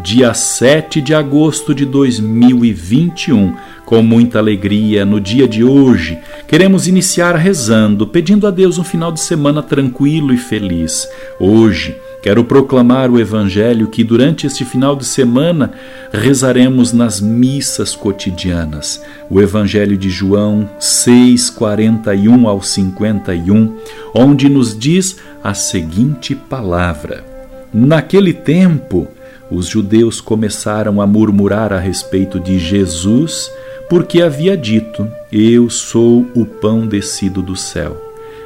dia 7 de agosto de 2021. Com muita alegria, no dia de hoje, queremos iniciar rezando, pedindo a Deus um final de semana tranquilo e feliz. Hoje, Quero proclamar o Evangelho que durante este final de semana rezaremos nas missas cotidianas. O Evangelho de João 6, 41 ao 51, onde nos diz a seguinte palavra: Naquele tempo, os judeus começaram a murmurar a respeito de Jesus, porque havia dito: Eu sou o pão descido do céu.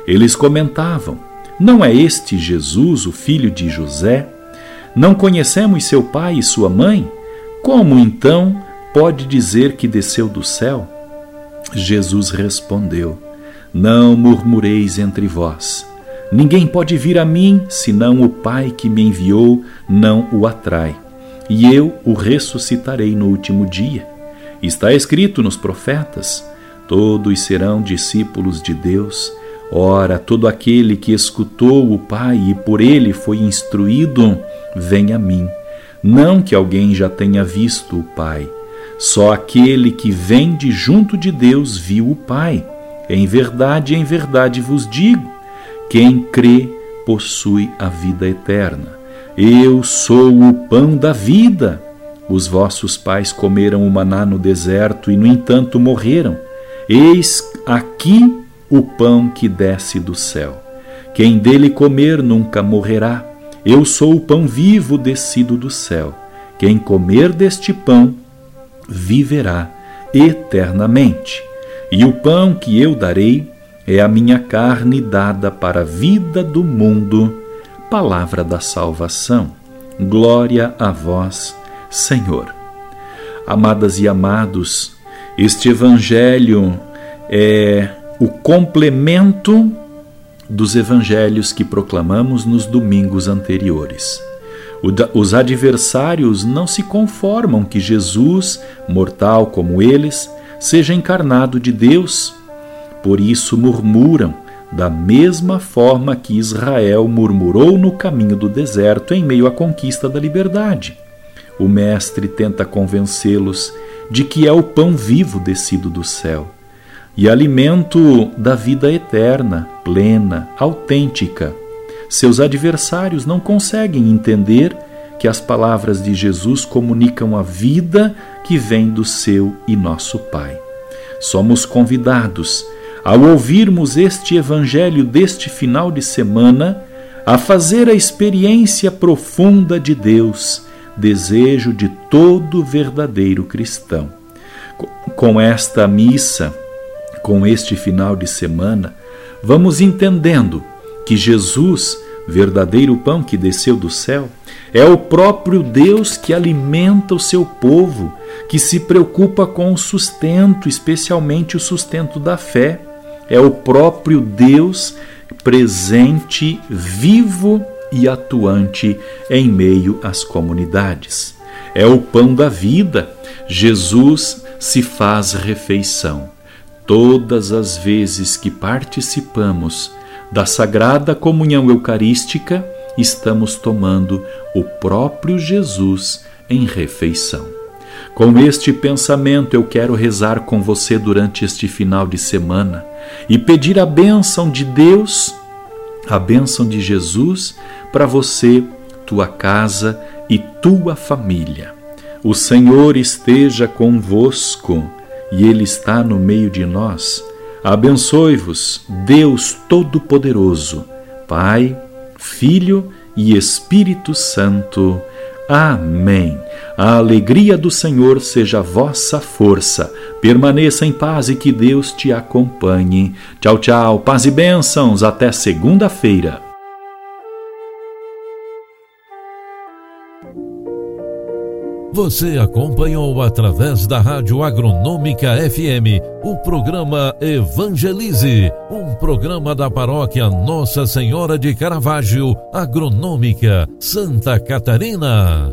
Eles comentavam: Não é este Jesus, o filho de José? Não conhecemos seu pai e sua mãe? Como então pode dizer que desceu do céu? Jesus respondeu: Não murmureis entre vós. Ninguém pode vir a mim senão o Pai que me enviou não o atrai. E eu o ressuscitarei no último dia. Está escrito nos profetas: todos serão discípulos de Deus. Ora, todo aquele que escutou o Pai e por ele foi instruído, vem a mim. Não que alguém já tenha visto o Pai, só aquele que vem de junto de Deus viu o Pai. Em verdade, em verdade vos digo quem crê possui a vida eterna. Eu sou o pão da vida. Os vossos pais comeram o maná no deserto e, no entanto, morreram. Eis aqui o pão que desce do céu. Quem dele comer nunca morrerá. Eu sou o pão vivo descido do céu. Quem comer deste pão viverá eternamente. E o pão que eu darei é a minha carne dada para a vida do mundo. Palavra da salvação. Glória a vós, Senhor. Amadas e amados, este Evangelho é o complemento dos evangelhos que proclamamos nos domingos anteriores. Os adversários não se conformam que Jesus, mortal como eles, seja encarnado de Deus por isso murmuram, da mesma forma que Israel murmurou no caminho do deserto em meio à conquista da liberdade. O Mestre tenta convencê-los de que é o pão vivo descido do céu e alimento da vida eterna, plena, autêntica. Seus adversários não conseguem entender que as palavras de Jesus comunicam a vida que vem do seu e nosso Pai. Somos convidados ao ouvirmos este Evangelho deste final de semana, a fazer a experiência profunda de Deus, desejo de todo verdadeiro cristão. Com esta missa, com este final de semana, vamos entendendo que Jesus, verdadeiro pão que desceu do céu, é o próprio Deus que alimenta o seu povo, que se preocupa com o sustento, especialmente o sustento da fé é o próprio Deus presente, vivo e atuante em meio às comunidades. É o pão da vida. Jesus se faz refeição. Todas as vezes que participamos da sagrada comunhão eucarística, estamos tomando o próprio Jesus em refeição. Com este pensamento, eu quero rezar com você durante este final de semana e pedir a bênção de Deus, a bênção de Jesus para você, tua casa e tua família. O Senhor esteja convosco e Ele está no meio de nós. Abençoe-vos, Deus Todo-Poderoso, Pai, Filho e Espírito Santo. Amém. A alegria do Senhor seja vossa força. Permaneça em paz e que Deus te acompanhe. Tchau, tchau. Paz e bênçãos. Até segunda-feira. Você acompanhou através da Rádio Agronômica FM o programa Evangelize, um programa da paróquia Nossa Senhora de Caravaggio, Agronômica, Santa Catarina.